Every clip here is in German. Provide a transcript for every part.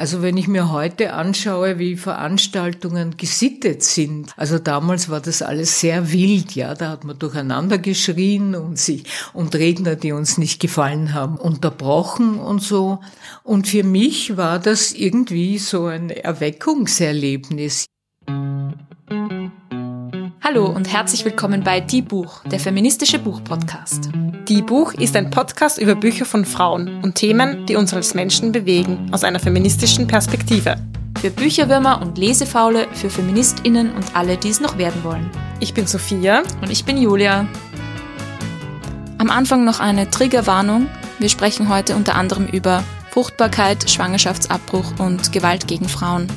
Also wenn ich mir heute anschaue, wie Veranstaltungen gesittet sind, also damals war das alles sehr wild, ja, da hat man durcheinander geschrien und sich und Redner, die uns nicht gefallen haben, unterbrochen und so. Und für mich war das irgendwie so ein Erweckungserlebnis. Hallo und herzlich willkommen bei Die Buch, der feministische Buchpodcast. Die Buch ist ein Podcast über Bücher von Frauen und Themen, die uns als Menschen bewegen, aus einer feministischen Perspektive. Für Bücherwürmer und Lesefaule, für FeministInnen und alle, die es noch werden wollen. Ich bin Sophia. Und ich bin Julia. Am Anfang noch eine Triggerwarnung. Wir sprechen heute unter anderem über Fruchtbarkeit, Schwangerschaftsabbruch und Gewalt gegen Frauen.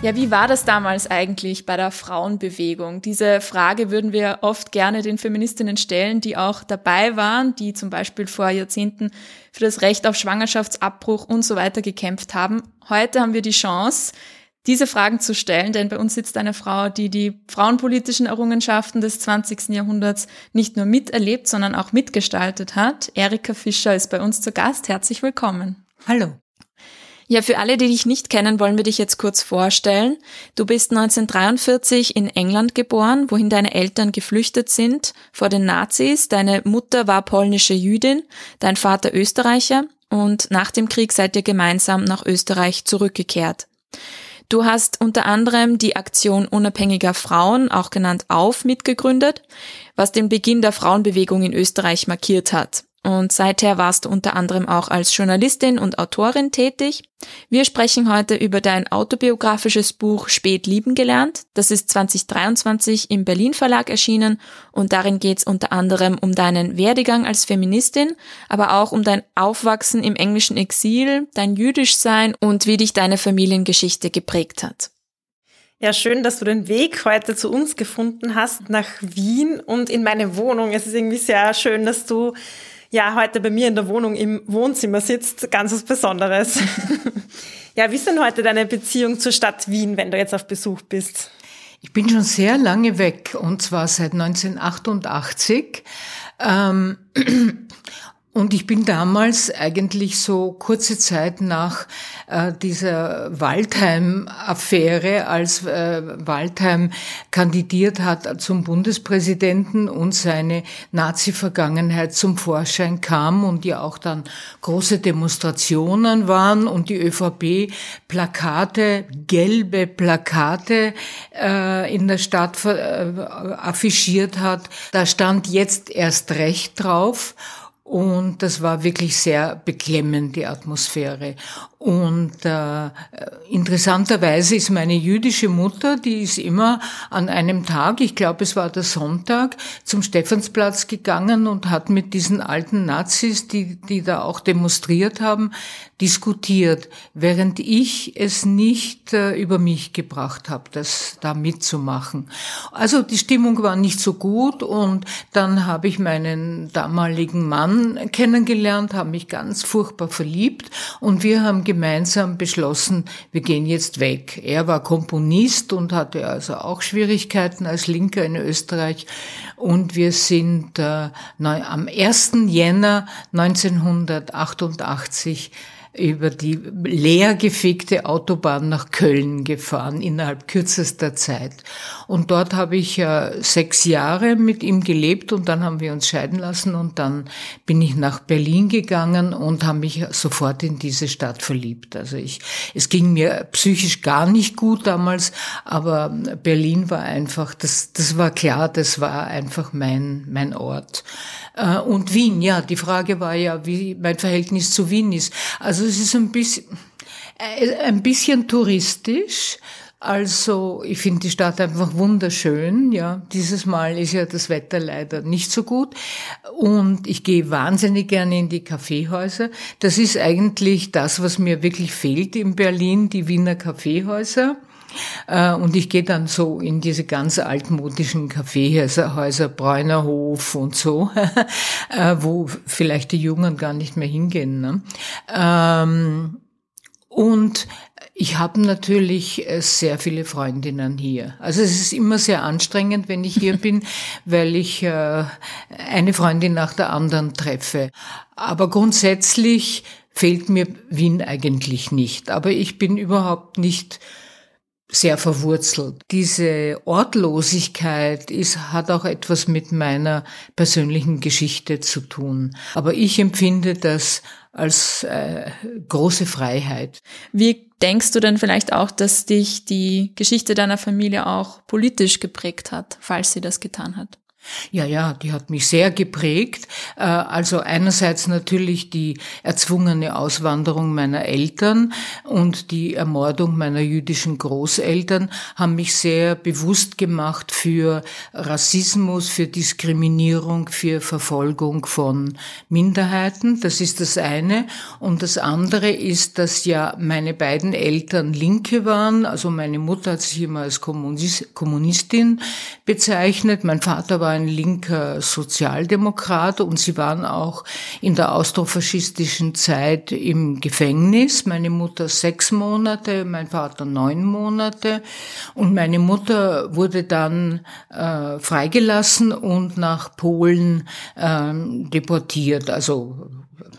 Ja, wie war das damals eigentlich bei der Frauenbewegung? Diese Frage würden wir oft gerne den Feministinnen stellen, die auch dabei waren, die zum Beispiel vor Jahrzehnten für das Recht auf Schwangerschaftsabbruch und so weiter gekämpft haben. Heute haben wir die Chance, diese Fragen zu stellen, denn bei uns sitzt eine Frau, die die frauenpolitischen Errungenschaften des 20. Jahrhunderts nicht nur miterlebt, sondern auch mitgestaltet hat. Erika Fischer ist bei uns zu Gast. Herzlich willkommen. Hallo. Ja, für alle, die dich nicht kennen, wollen wir dich jetzt kurz vorstellen. Du bist 1943 in England geboren, wohin deine Eltern geflüchtet sind vor den Nazis. Deine Mutter war polnische Jüdin, dein Vater Österreicher und nach dem Krieg seid ihr gemeinsam nach Österreich zurückgekehrt. Du hast unter anderem die Aktion unabhängiger Frauen, auch genannt Auf, mitgegründet, was den Beginn der Frauenbewegung in Österreich markiert hat. Und seither warst du unter anderem auch als Journalistin und Autorin tätig. Wir sprechen heute über dein autobiografisches Buch Spät lieben gelernt. Das ist 2023 im Berlin Verlag erschienen und darin geht es unter anderem um deinen Werdegang als Feministin, aber auch um dein Aufwachsen im englischen Exil, dein Jüdischsein und wie dich deine Familiengeschichte geprägt hat. Ja, schön, dass du den Weg heute zu uns gefunden hast nach Wien und in meine Wohnung. Es ist irgendwie sehr schön, dass du ja heute bei mir in der Wohnung im Wohnzimmer sitzt, ganz was Besonderes. ja, wie ist denn heute deine Beziehung zur Stadt Wien, wenn du jetzt auf Besuch bist? Ich bin schon sehr lange weg und zwar seit 1988. Ähm, und ich bin damals eigentlich so kurze Zeit nach äh, dieser Waldheim-Affäre, als äh, Waldheim kandidiert hat zum Bundespräsidenten und seine Nazi-Vergangenheit zum Vorschein kam und ja auch dann große Demonstrationen waren und die ÖVP Plakate, gelbe Plakate äh, in der Stadt äh, affichiert hat. Da stand jetzt erst recht drauf. Und das war wirklich sehr beklemmend, die Atmosphäre. Und äh, interessanterweise ist meine jüdische Mutter, die ist immer an einem Tag, ich glaube es war der Sonntag, zum Stephansplatz gegangen und hat mit diesen alten Nazis, die, die da auch demonstriert haben, diskutiert, während ich es nicht äh, über mich gebracht habe, das da mitzumachen. Also die Stimmung war nicht so gut und dann habe ich meinen damaligen Mann kennengelernt, habe mich ganz furchtbar verliebt und wir haben gemeinsam beschlossen, wir gehen jetzt weg. Er war Komponist und hatte also auch Schwierigkeiten als Linker in Österreich und wir sind äh, am 1. Jänner 1988 über die leergefickte Autobahn nach Köln gefahren innerhalb kürzester Zeit. Und dort habe ich äh, sechs Jahre mit ihm gelebt und dann haben wir uns scheiden lassen und dann bin ich nach Berlin gegangen und habe mich sofort in diese Stadt verliebt. Also ich, es ging mir psychisch gar nicht gut damals, aber Berlin war einfach, das, das war klar, das war einfach mein, mein Ort. Äh, und Wien, ja, die Frage war ja, wie mein Verhältnis zu Wien ist. Also es ist ein bisschen, äh, ein bisschen touristisch. Also ich finde die Stadt einfach wunderschön. Ja, dieses Mal ist ja das Wetter leider nicht so gut und ich gehe wahnsinnig gerne in die Kaffeehäuser. Das ist eigentlich das, was mir wirklich fehlt in Berlin, die Wiener Kaffeehäuser. Äh, und ich gehe dann so in diese ganz altmodischen Kaffeehäuser, Bräunerhof und so, äh, wo vielleicht die Jungen gar nicht mehr hingehen. Ne? Ähm, und Ich habe natürlich äh, sehr viele Freundinnen hier. Also es ist immer sehr anstrengend, wenn ich hier bin, weil ich äh, eine Freundin nach der anderen treffe. Aber grundsätzlich fehlt mir Wien eigentlich nicht. Aber ich bin überhaupt nicht sehr verwurzelt. Diese Ortlosigkeit ist, hat auch etwas mit meiner persönlichen Geschichte zu tun. Aber ich empfinde das als äh, große Freiheit. Wie denkst du denn vielleicht auch, dass dich die Geschichte deiner Familie auch politisch geprägt hat, falls sie das getan hat? Ja, ja, die hat mich sehr geprägt. Äh, also einerseits natürlich die erzwungene Auswanderung meiner Eltern und die Ermordung meiner jüdischen Großeltern haben mich sehr bewusst gemacht für Rassismus, für Diskriminierung, für Verfolgung von Minderheiten. Das ist das eine. Und das andere ist, dass ja meine beiden Eltern Linke waren. Also meine Mutter hat sich immer als Kommunistin bezeichnet. Mein Vater war ein linker Sozialdemokrat und sie waren auch in der austrofaschistischen Zeit im Gefängnis. Meine Mutter sechs Monate, mein Vater neun Monate und meine Mutter wurde dann äh, freigelassen und nach Polen äh, deportiert, also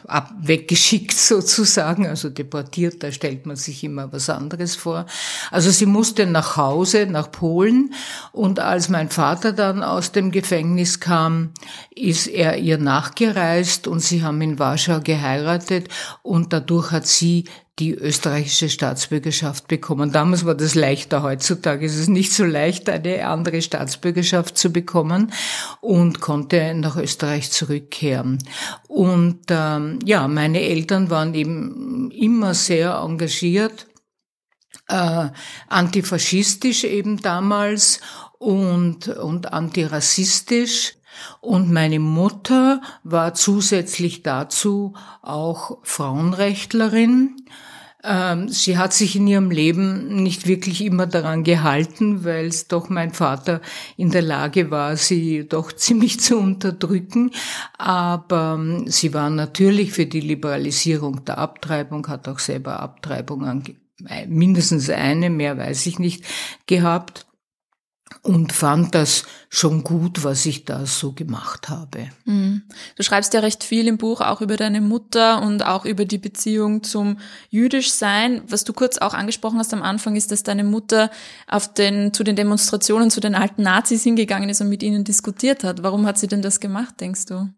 ab, weggeschickt sozusagen, also deportiert, da stellt man sich immer was anderes vor. Also sie musste nach Hause, nach Polen und als mein Vater dann aus dem Gefängnis kam, ist er ihr nachgereist und sie haben in Warschau geheiratet und dadurch hat sie die österreichische Staatsbürgerschaft bekommen. Damals war das leichter, heutzutage ist es nicht so leicht, eine andere Staatsbürgerschaft zu bekommen und konnte nach Österreich zurückkehren. Und ähm, ja, meine Eltern waren eben immer sehr engagiert, äh, antifaschistisch eben damals und, und antirassistisch. Und meine Mutter war zusätzlich dazu auch Frauenrechtlerin sie hat sich in ihrem Leben nicht wirklich immer daran gehalten, weil es doch mein Vater in der Lage war, sie doch ziemlich zu unterdrücken. Aber ähm, sie war natürlich für die Liberalisierung der Abtreibung, hat auch selber Abtreibung ange mindestens eine, mehr weiß ich nicht, gehabt und fand das schon gut, was ich da so gemacht habe. Mhm. Du schreibst ja recht viel im Buch auch über deine Mutter und auch über die Beziehung zum Jüdischsein. Was du kurz auch angesprochen hast am Anfang, ist, dass deine Mutter auf den, zu den Demonstrationen zu den alten Nazis hingegangen ist und mit ihnen diskutiert hat. Warum hat sie denn das gemacht, denkst du?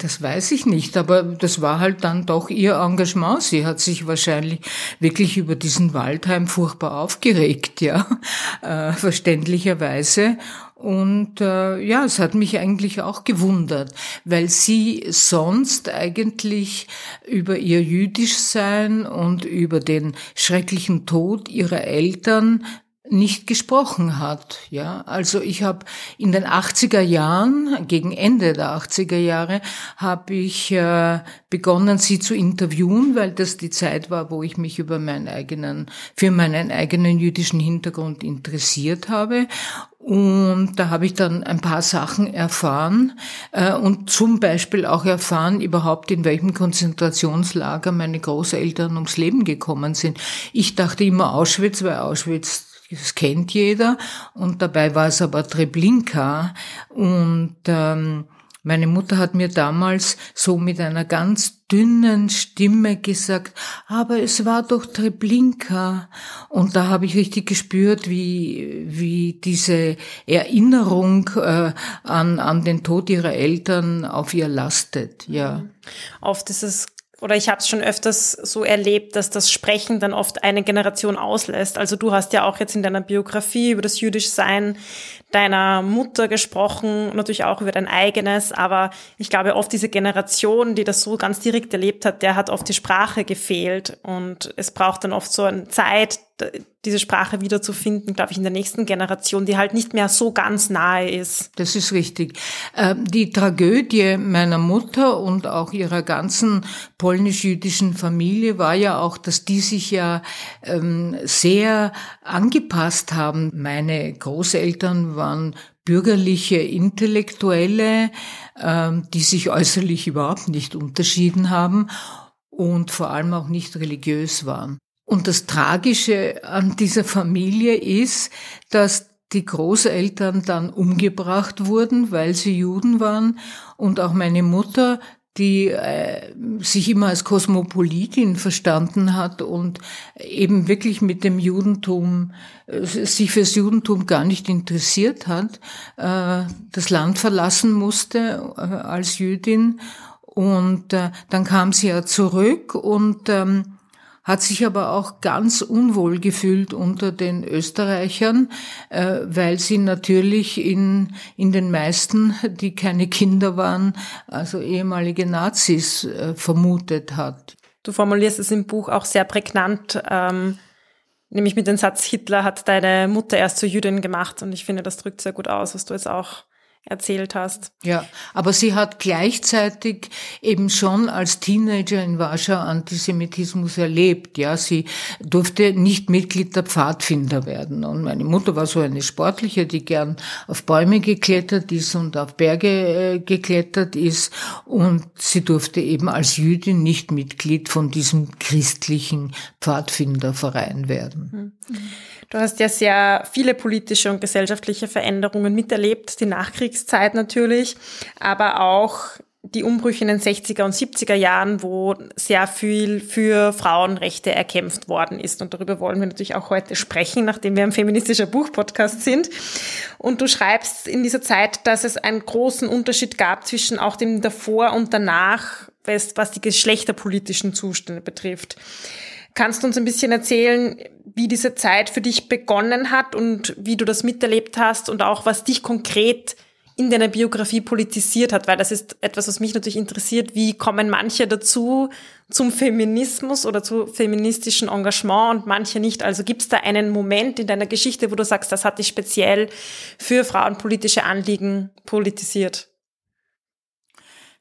Das weiß ich nicht, aber das war halt dann doch ihr Engagement. Sie hat sich wahrscheinlich wirklich über diesen Waldheim furchtbar aufgeregt, ja, äh, verständlicherweise. Und äh, ja, es hat mich eigentlich auch gewundert, weil sie sonst eigentlich über ihr Jüdischsein und über den schrecklichen Tod ihrer Eltern nicht gesprochen hat. Ja, also ich habe in den 80er Jahren, gegen Ende der 80er Jahre, habe ich äh, begonnen, sie zu interviewen, weil das die Zeit war, wo ich mich über meinen eigenen, für meinen eigenen jüdischen Hintergrund interessiert habe. Und da habe ich dann ein paar Sachen erfahren äh, und zum Beispiel auch erfahren, überhaupt in welchem Konzentrationslager meine Großeltern ums Leben gekommen sind. Ich dachte immer Auschwitz, weil Auschwitz das kennt jeder. Und dabei war es aber Treblinka. Und ähm, meine Mutter hat mir damals so mit einer ganz dünnen Stimme gesagt, aber es war doch Treblinka. Und da habe ich richtig gespürt, wie, wie diese Erinnerung äh, an, an den Tod ihrer Eltern auf ihr lastet. Ja. Oft ist es oder ich habe es schon öfters so erlebt, dass das Sprechen dann oft eine Generation auslässt. Also du hast ja auch jetzt in deiner Biografie über das Jüdischsein deiner Mutter gesprochen, natürlich auch über dein eigenes, aber ich glaube oft diese Generation, die das so ganz direkt erlebt hat, der hat oft die Sprache gefehlt und es braucht dann oft so eine Zeit, diese Sprache wiederzufinden, glaube ich, in der nächsten Generation, die halt nicht mehr so ganz nahe ist. Das ist richtig. Ähm, die Tragödie meiner Mutter und auch ihrer ganzen polnisch-jüdischen Familie war ja auch, dass die sich ja ähm, sehr angepasst haben. Meine Großeltern waren bürgerliche Intellektuelle, ähm, die sich äußerlich überhaupt nicht unterschieden haben und vor allem auch nicht religiös waren. Und das Tragische an dieser Familie ist, dass die Großeltern dann umgebracht wurden, weil sie Juden waren und auch meine Mutter, die äh, sich immer als Kosmopolitin verstanden hat und eben wirklich mit dem Judentum, äh, sich fürs Judentum gar nicht interessiert hat, äh, das Land verlassen musste äh, als Jüdin. Und äh, dann kam sie ja zurück und ähm, hat sich aber auch ganz unwohl gefühlt unter den Österreichern, äh, weil sie natürlich in, in den meisten, die keine Kinder waren, also ehemalige Nazis äh, vermutet hat. Du formulierst es im Buch auch sehr prägnant, ähm, nämlich mit dem Satz, Hitler hat deine Mutter erst zur Jüdin gemacht. Und ich finde, das drückt sehr gut aus, was du jetzt auch erzählt hast. Ja, aber sie hat gleichzeitig eben schon als Teenager in Warschau Antisemitismus erlebt. Ja, sie durfte nicht Mitglied der Pfadfinder werden. Und meine Mutter war so eine Sportliche, die gern auf Bäume geklettert ist und auf Berge äh, geklettert ist. Und sie durfte eben als Jüdin nicht Mitglied von diesem christlichen Pfadfinderverein werden. Mhm. Du hast ja sehr viele politische und gesellschaftliche Veränderungen miterlebt, die Nachkriegszeit natürlich, aber auch die Umbrüche in den 60er und 70er Jahren, wo sehr viel für Frauenrechte erkämpft worden ist. Und darüber wollen wir natürlich auch heute sprechen, nachdem wir ein feministischer Buchpodcast sind. Und du schreibst in dieser Zeit, dass es einen großen Unterschied gab zwischen auch dem davor und danach, was die geschlechterpolitischen Zustände betrifft. Kannst du uns ein bisschen erzählen, wie diese Zeit für dich begonnen hat und wie du das miterlebt hast und auch was dich konkret in deiner Biografie politisiert hat, weil das ist etwas, was mich natürlich interessiert. Wie kommen manche dazu zum Feminismus oder zu feministischen Engagement und manche nicht? Also gibt es da einen Moment in deiner Geschichte, wo du sagst, das hat dich speziell für frauenpolitische Anliegen politisiert?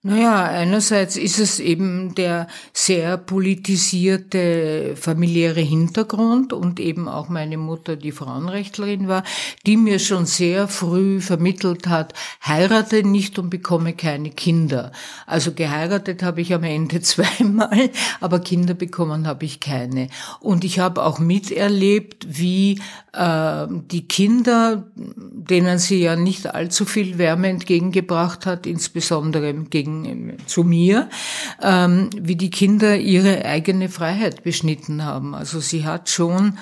Naja, einerseits ist es eben der sehr politisierte familiäre Hintergrund und eben auch meine Mutter, die Frauenrechtlerin war, die mir schon sehr früh vermittelt hat, heirate nicht und bekomme keine Kinder. Also geheiratet habe ich am Ende zweimal, aber Kinder bekommen habe ich keine. Und ich habe auch miterlebt, wie äh, die Kinder, denen sie ja nicht allzu viel Wärme entgegengebracht hat, insbesondere gegen zu mir, ähm, wie die Kinder ihre eigene Freiheit beschnitten haben. Also sie hat schon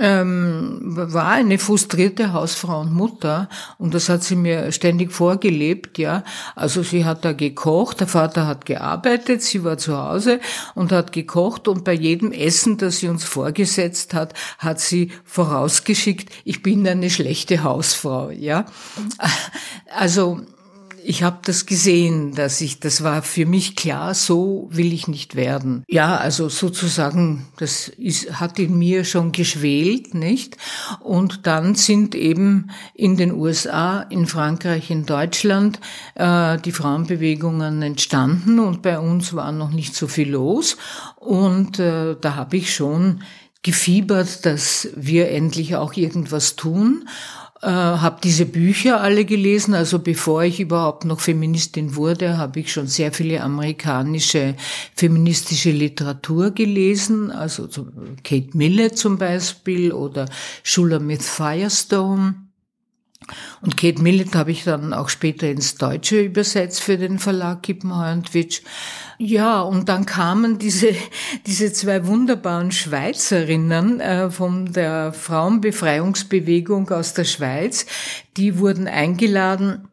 ähm, war eine frustrierte Hausfrau und Mutter und das hat sie mir ständig vorgelebt, ja. Also sie hat da gekocht, der Vater hat gearbeitet, sie war zu Hause und hat gekocht und bei jedem Essen, das sie uns vorgesetzt hat, hat sie vorausgeschickt, ich bin eine schlechte Hausfrau, ja. Also ich habe das gesehen, dass ich, das war für mich klar, so will ich nicht werden. Ja, also sozusagen, das ist, hat in mir schon geschwelt, nicht? Und dann sind eben in den USA, in Frankreich, in Deutschland äh, die Frauenbewegungen entstanden und bei uns war noch nicht so viel los. Und äh, da habe ich schon gefiebert, dass wir endlich auch irgendwas tun äh, habe diese Bücher alle gelesen. Also bevor ich überhaupt noch Feministin wurde, habe ich schon sehr viele amerikanische feministische Literatur gelesen. Also Kate Millett zum Beispiel oder Shulamith Firestone. Und Kate Millett habe ich dann auch später ins Deutsche übersetzt für den Verlag Kippenheuer und Witsch. Ja, und dann kamen diese, diese zwei wunderbaren Schweizerinnen äh, von der Frauenbefreiungsbewegung aus der Schweiz. Die wurden eingeladen,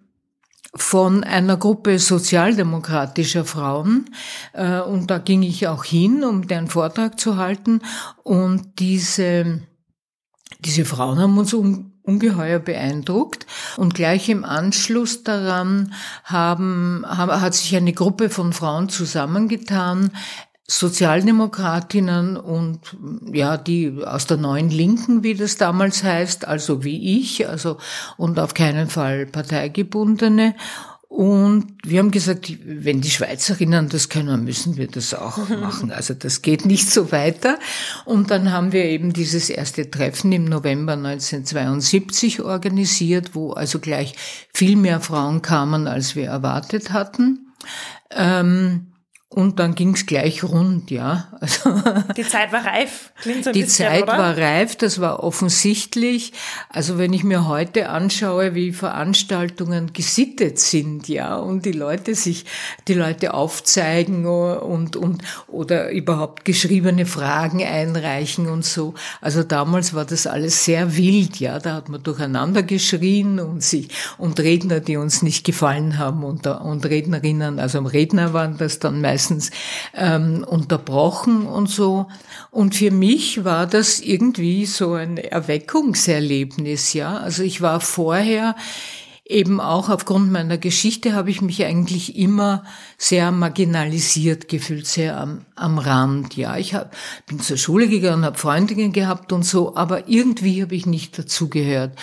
von einer Gruppe sozialdemokratischer Frauen. Äh, und da ging ich auch hin, um deren Vortrag zu halten. Und diese, diese Frauen haben uns um, ungeheuer beeindruckt. Und gleich im Anschluss daran haben, hat sich eine Gruppe von Frauen zusammengetan, Sozialdemokratinnen und ja, die aus der neuen Linken, wie das damals heißt, also wie ich, also und auf keinen Fall parteigebundene. Und wir haben gesagt, wenn die Schweizerinnen das können, müssen wir das auch machen. Also das geht nicht so weiter. Und dann haben wir eben dieses erste Treffen im November 1972 organisiert, wo also gleich viel mehr Frauen kamen, als wir erwartet hatten. Ähm, und dann ging's gleich rund, ja. Also, die Zeit war reif. Klingt so ein die bisschen, Zeit oder? war reif, das war offensichtlich. Also wenn ich mir heute anschaue, wie Veranstaltungen gesittet sind, ja, und die Leute sich, die Leute aufzeigen und, und, oder überhaupt geschriebene Fragen einreichen und so. Also damals war das alles sehr wild, ja. Da hat man durcheinander geschrien und sich, und Redner, die uns nicht gefallen haben und, und Rednerinnen, also Redner waren das dann meistens meistens ähm, unterbrochen und so. Und für mich war das irgendwie so ein Erweckungserlebnis, ja. Also ich war vorher eben auch aufgrund meiner Geschichte habe ich mich eigentlich immer sehr marginalisiert gefühlt, sehr am, am Rand. Ja, ich hab, bin zur Schule gegangen, habe Freundinnen gehabt und so, aber irgendwie habe ich nicht dazugehört.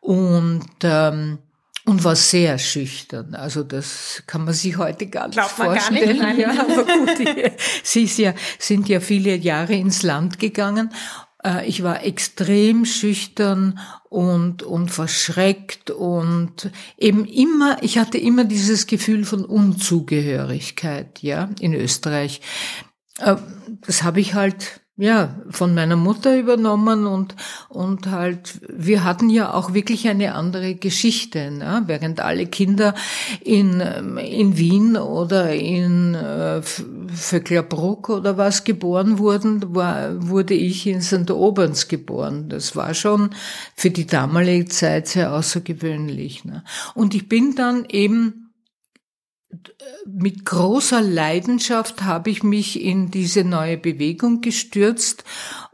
Und ähm, und war sehr schüchtern. Also das kann man sich heute gar nicht vorstellen. Gar nicht, ja, aber gut, die, sie ist ja, sind ja viele Jahre ins Land gegangen. Äh, ich war extrem schüchtern und, und verschreckt und eben immer, ich hatte immer dieses Gefühl von Unzugehörigkeit, ja, in Österreich. Äh, das habe ich halt ja, von meiner Mutter übernommen und, und halt, wir hatten ja auch wirklich eine andere Geschichte, ne? während alle Kinder in, in Wien oder in äh, Vöcklerbruck oder was geboren wurden, war, wurde ich in St. Oberns geboren. Das war schon für die damalige Zeit sehr außergewöhnlich. Ne? Und ich bin dann eben mit großer Leidenschaft habe ich mich in diese neue Bewegung gestürzt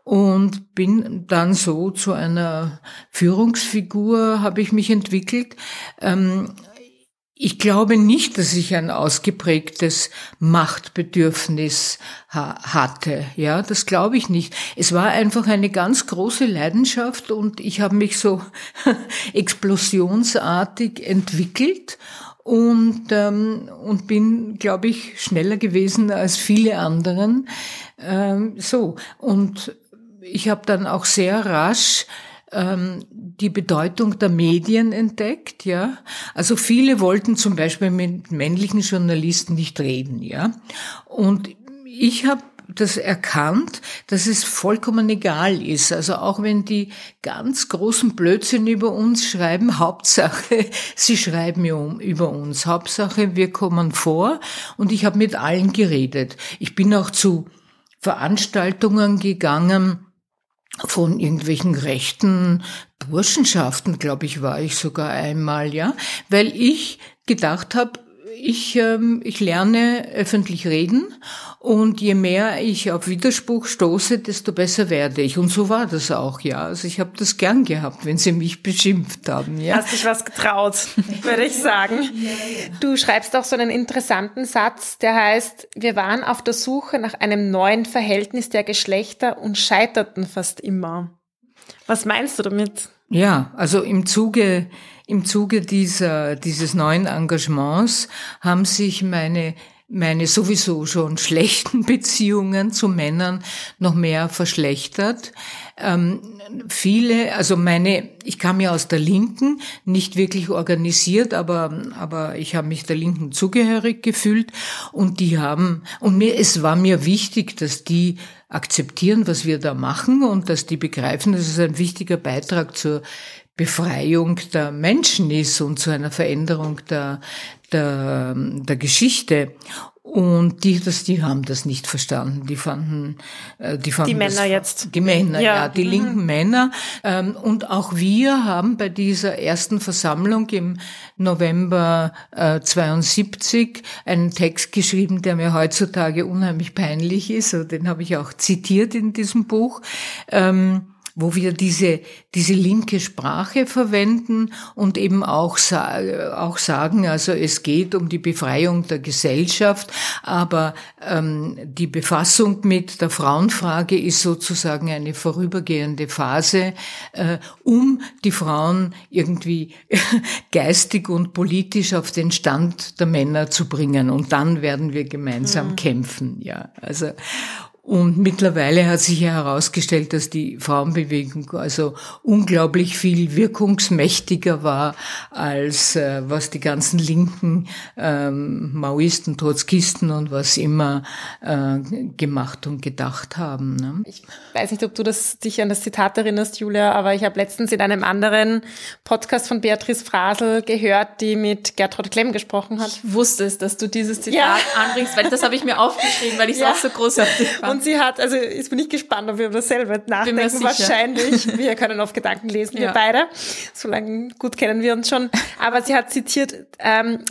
und bin dann so zu einer Führungsfigur, habe ich mich entwickelt. Ähm, ich glaube nicht, dass ich ein ausgeprägtes Machtbedürfnis hatte. Ja, das glaube ich nicht. Es war einfach eine ganz große Leidenschaft und ich habe mich so explosionsartig entwickelt und, ähm, und bin, glaube ich, schneller gewesen als viele anderen. Ähm, so, und ich habe dann auch sehr rasch ähm, die Bedeutung der Medien entdeckt, ja. Also viele wollten zum Beispiel mit männlichen Journalisten nicht reden, ja. Und ich habe das erkannt, dass es vollkommen egal ist. Also auch wenn die ganz großen Blödsinn über uns schreiben, Hauptsache, sie schreiben über uns. Hauptsache, wir kommen vor und ich habe mit allen geredet. Ich bin auch zu Veranstaltungen gegangen, von irgendwelchen rechten Burschenschaften, glaube ich, war ich sogar einmal, ja, weil ich gedacht habe, ich, ähm, ich lerne öffentlich reden und je mehr ich auf Widerspruch stoße, desto besser werde ich. Und so war das auch, ja. Also ich habe das gern gehabt, wenn sie mich beschimpft haben. Ja. Hast dich was getraut, würde ich sagen. Du schreibst auch so einen interessanten Satz, der heißt, wir waren auf der Suche nach einem neuen Verhältnis der Geschlechter und scheiterten fast immer. Was meinst du damit? Ja, also im Zuge, im Zuge dieser, dieses neuen Engagements haben sich meine meine sowieso schon schlechten Beziehungen zu Männern noch mehr verschlechtert. Ähm, viele, also meine, ich kam ja aus der Linken, nicht wirklich organisiert, aber, aber ich habe mich der Linken zugehörig gefühlt und die haben, und mir, es war mir wichtig, dass die akzeptieren, was wir da machen und dass die begreifen, dass es ein wichtiger Beitrag zur Befreiung der Menschen ist und zu einer Veränderung der, der, der Geschichte. Und die, das, die haben das nicht verstanden. Die fanden, äh, die fanden die Männer das, jetzt. Die Männer, ja, ja die mhm. linken Männer. Ähm, und auch wir haben bei dieser ersten Versammlung im November 72 einen Text geschrieben, der mir heutzutage unheimlich peinlich ist. Den habe ich auch zitiert in diesem Buch. Ähm, wo wir diese, diese linke Sprache verwenden und eben auch, auch sagen, also es geht um die Befreiung der Gesellschaft, aber ähm, die Befassung mit der Frauenfrage ist sozusagen eine vorübergehende Phase, äh, um die Frauen irgendwie geistig und politisch auf den Stand der Männer zu bringen. Und dann werden wir gemeinsam mhm. kämpfen, ja. Also, Und mittlerweile hat sich ja herausgestellt, dass die Frauenbewegung also unglaublich viel wirkungsmächtiger war, als äh, was die ganzen linken ähm, Maoisten, Trotzkisten und was immer äh, gemacht und gedacht haben. Ne? Ich weiß nicht, ob du das, dich an das Zitat erinnerst, Julia, aber ich habe letztens in einem anderen Podcast von Beatrice Frasel gehört, die mit Gertrud Klemm gesprochen hat. Ich wusste es, dass du dieses Zitat ja. anbringst, weil das habe ich mir aufgeschrieben, weil ich es ja. auch so großartig fand. Und sie hat, also jetzt bin ich gespannt, ob wir über dasselbe nachdenken. Wahrscheinlich. Wir können oft Gedanken lesen, ja. wir beide. So lange gut kennen wir uns schon. Aber sie hat zitiert, ähm,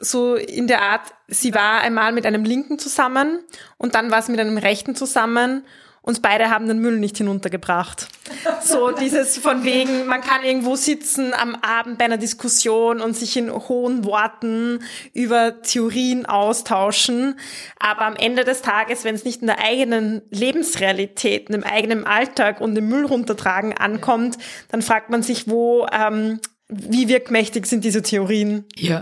so in der Art, sie war einmal mit einem Linken zusammen und dann war sie mit einem Rechten zusammen und beide haben den Müll nicht hinuntergebracht. So dieses von wegen, man kann irgendwo sitzen am Abend bei einer Diskussion und sich in hohen Worten über Theorien austauschen, aber am Ende des Tages, wenn es nicht in der eigenen Lebensrealität, in dem eigenen Alltag und dem Müll runtertragen ankommt, dann fragt man sich, wo, ähm, wie wirkmächtig sind diese Theorien? Ja.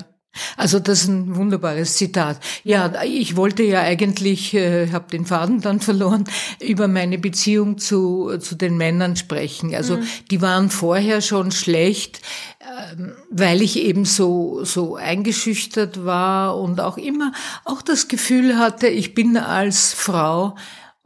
Also das ist ein wunderbares Zitat. Ja, ich wollte ja eigentlich, äh, habe den Faden dann verloren, über meine Beziehung zu, zu den Männern sprechen. Also mhm. die waren vorher schon schlecht, äh, weil ich eben so, so eingeschüchtert war und auch immer auch das Gefühl hatte, ich bin als Frau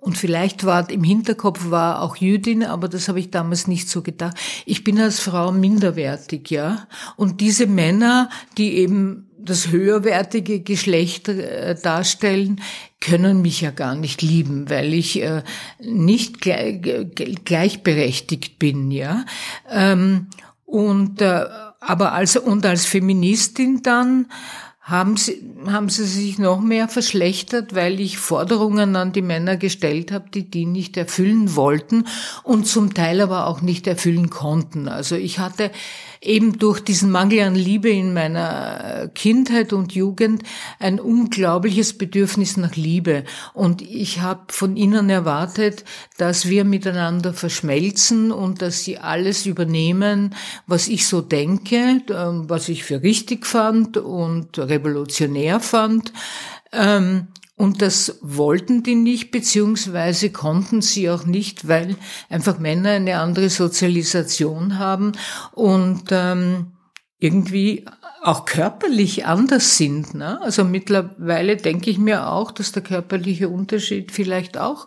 und vielleicht war im Hinterkopf war auch Jüdin, aber das habe ich damals nicht so gedacht. Ich bin als Frau minderwertig, ja. Und diese Männer, die eben das höherwertige Geschlecht äh, darstellen, können mich ja gar nicht lieben, weil ich äh, nicht gleichberechtigt bin, ja. Ähm, und äh, aber als und als Feministin dann haben sie, haben sie sich noch mehr verschlechtert, weil ich Forderungen an die Männer gestellt habe, die die nicht erfüllen wollten und zum Teil aber auch nicht erfüllen konnten. Also ich hatte eben durch diesen Mangel an Liebe in meiner Kindheit und Jugend ein unglaubliches Bedürfnis nach Liebe. Und ich habe von ihnen erwartet, dass wir miteinander verschmelzen und dass sie alles übernehmen, was ich so denke, ähm, was ich für richtig fand und revolutionär fand. Und das wollten die nicht, beziehungsweise konnten sie auch nicht, weil einfach Männer eine andere Sozialisation haben und ähm, irgendwie auch körperlich anders sind. Ne? Also mittlerweile denke ich mir auch, dass der körperliche Unterschied vielleicht auch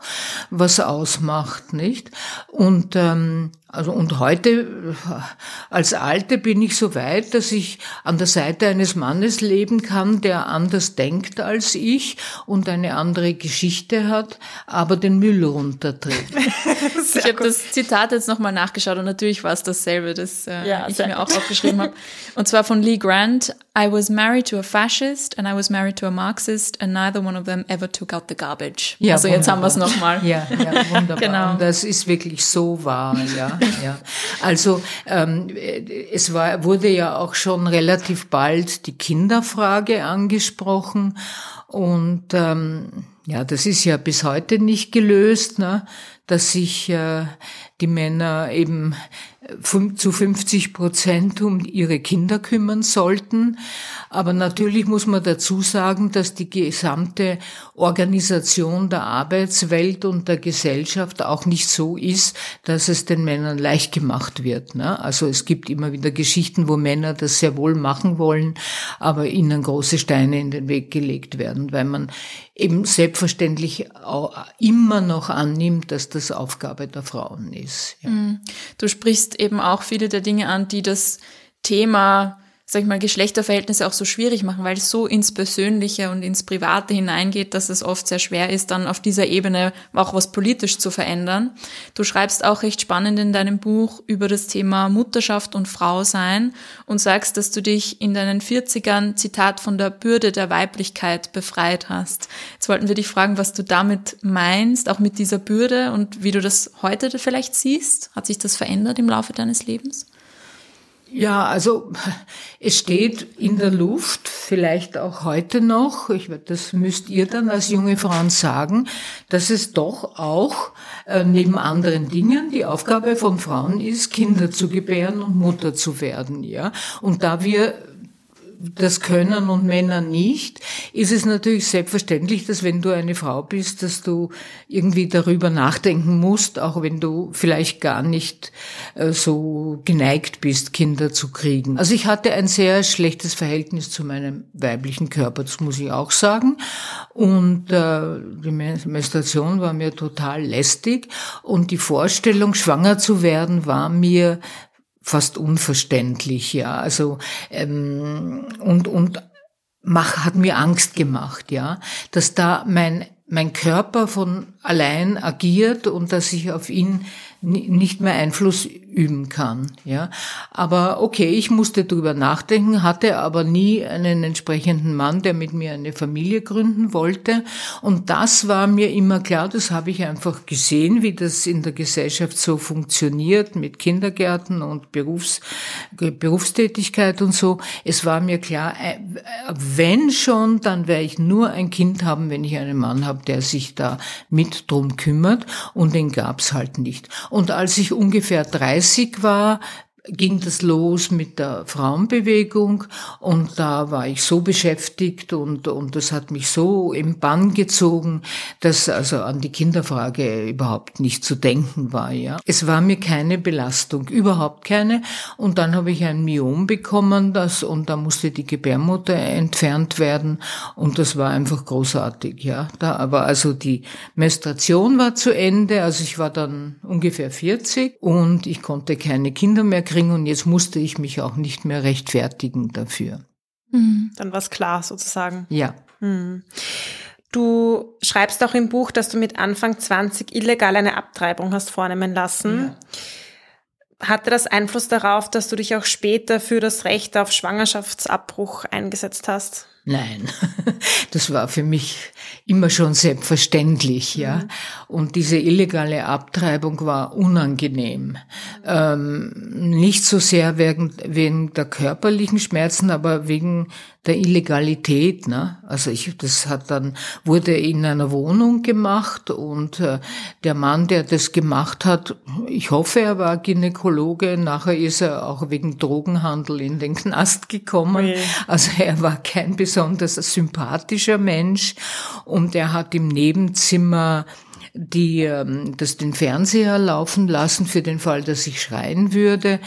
was ausmacht, nicht? Und ähm, also und heute als Alte bin ich so weit, dass ich an der Seite eines Mannes leben kann, der anders denkt als ich und eine andere Geschichte hat, aber den Müll runtertritt. ich habe das Zitat jetzt nochmal nachgeschaut und natürlich war es dasselbe, das äh, ja, ich mir auch aufgeschrieben habe. Und zwar von Lee Grant. I was married to a fascist and I was married to a Marxist and neither one of them ever took out the garbage. Ja, also wunderbar. jetzt haben wir es nochmal. Ja, ja, wunderbar. genau. Und das ist wirklich so wahr, ja. Ja. Also ähm, es war, wurde ja auch schon relativ bald die Kinderfrage angesprochen und ähm, ja, das ist ja bis heute nicht gelöst, ne? dass sich äh, die Männer eben zu 50 Prozent um ihre Kinder kümmern sollten. Aber natürlich muss man dazu sagen, dass die gesamte Organisation der Arbeitswelt und der Gesellschaft auch nicht so ist, dass es den Männern leicht gemacht wird. Ne? Also es gibt immer wieder Geschichten, wo Männer das sehr wohl machen wollen, aber ihnen große Steine in den Weg gelegt werden, weil man eben selbstverständlich immer noch annimmt, dass das Aufgabe der Frauen ist. Ja. Mhm. Du sprichst eben auch viele der Dinge an, die das Thema sag ich mal, Geschlechterverhältnisse auch so schwierig machen, weil es so ins Persönliche und ins Private hineingeht, dass es oft sehr schwer ist, dann auf dieser Ebene auch was politisch zu verändern. Du schreibst auch recht spannend in deinem Buch über das Thema Mutterschaft und Frausein und sagst, dass du dich in deinen 40ern, Zitat, von der Bürde der Weiblichkeit befreit hast. Jetzt wollten wir dich fragen, was du damit meinst, auch mit dieser Bürde und wie du das heute vielleicht siehst. Hat sich das verändert im Laufe deines Lebens? Ja, also es steht in der Luft, vielleicht auch heute noch, ich, das müsst ihr dann als junge Frauen sagen, dass es doch auch äh, neben anderen Dingen die Aufgabe von Frauen ist, Kinder zu gebären und Mutter zu werden. Ja, und da wir das können und Männer nicht, ist es natürlich selbstverständlich, dass wenn du eine Frau bist, dass du irgendwie darüber nachdenken musst, auch wenn du vielleicht gar nicht äh, so geneigt bist, Kinder zu kriegen. Also ich hatte ein sehr schlechtes Verhältnis zu meinem weiblichen Körper, das muss ich auch sagen. Und äh, die Menstruation war mir total lästig und die Vorstellung, schwanger zu werden, war mir fast unverständlich, ja. Also ähm, und und mach, hat mir Angst gemacht, ja, dass da mein mein Körper von allein agiert und dass ich auf ihn nicht mehr Einfluss üben kann. Ja, aber okay, ich musste drüber nachdenken, hatte aber nie einen entsprechenden Mann, der mit mir eine Familie gründen wollte. Und das war mir immer klar. Das habe ich einfach gesehen, wie das in der Gesellschaft so funktioniert mit Kindergärten und Berufs, Berufstätigkeit und so. Es war mir klar, äh, wenn schon, dann werde ich nur ein Kind haben, wenn ich einen Mann habe, der sich da mit drum kümmert. Und den gab's halt nicht. Und als ich ungefähr 30 war, ging das los mit der Frauenbewegung und da war ich so beschäftigt und, und das hat mich so im Bann gezogen, dass also an die Kinderfrage überhaupt nicht zu denken war, ja. Es war mir keine Belastung, überhaupt keine und dann habe ich ein Myom bekommen, das, und da musste die Gebärmutter entfernt werden und das war einfach großartig, ja. Da, aber also die Menstruation war zu Ende, also ich war dann ungefähr 40 und ich konnte keine Kinder mehr kriegen und jetzt musste ich mich auch nicht mehr rechtfertigen dafür. Mhm. Dann war es klar sozusagen. Ja. Mhm. Du schreibst auch im Buch, dass du mit Anfang 20 illegal eine Abtreibung hast vornehmen lassen. Ja. Hatte das Einfluss darauf, dass du dich auch später für das Recht auf Schwangerschaftsabbruch eingesetzt hast? Nein, das war für mich immer schon selbstverständlich, ja. Mhm. Und diese illegale Abtreibung war unangenehm. Ähm, nicht so sehr wegen, wegen der körperlichen Schmerzen, aber wegen der Illegalität. Ne? Also ich, das hat dann wurde in einer Wohnung gemacht und äh, der Mann, der das gemacht hat, ich hoffe, er war Gynäkologe. Nachher ist er auch wegen Drogenhandel in den Knast gekommen. Okay. Also er war kein besonders sympathischer Mensch und er hat im Nebenzimmer die ähm, das den Fernseher laufen lassen für den Fall, dass ich schreien würde.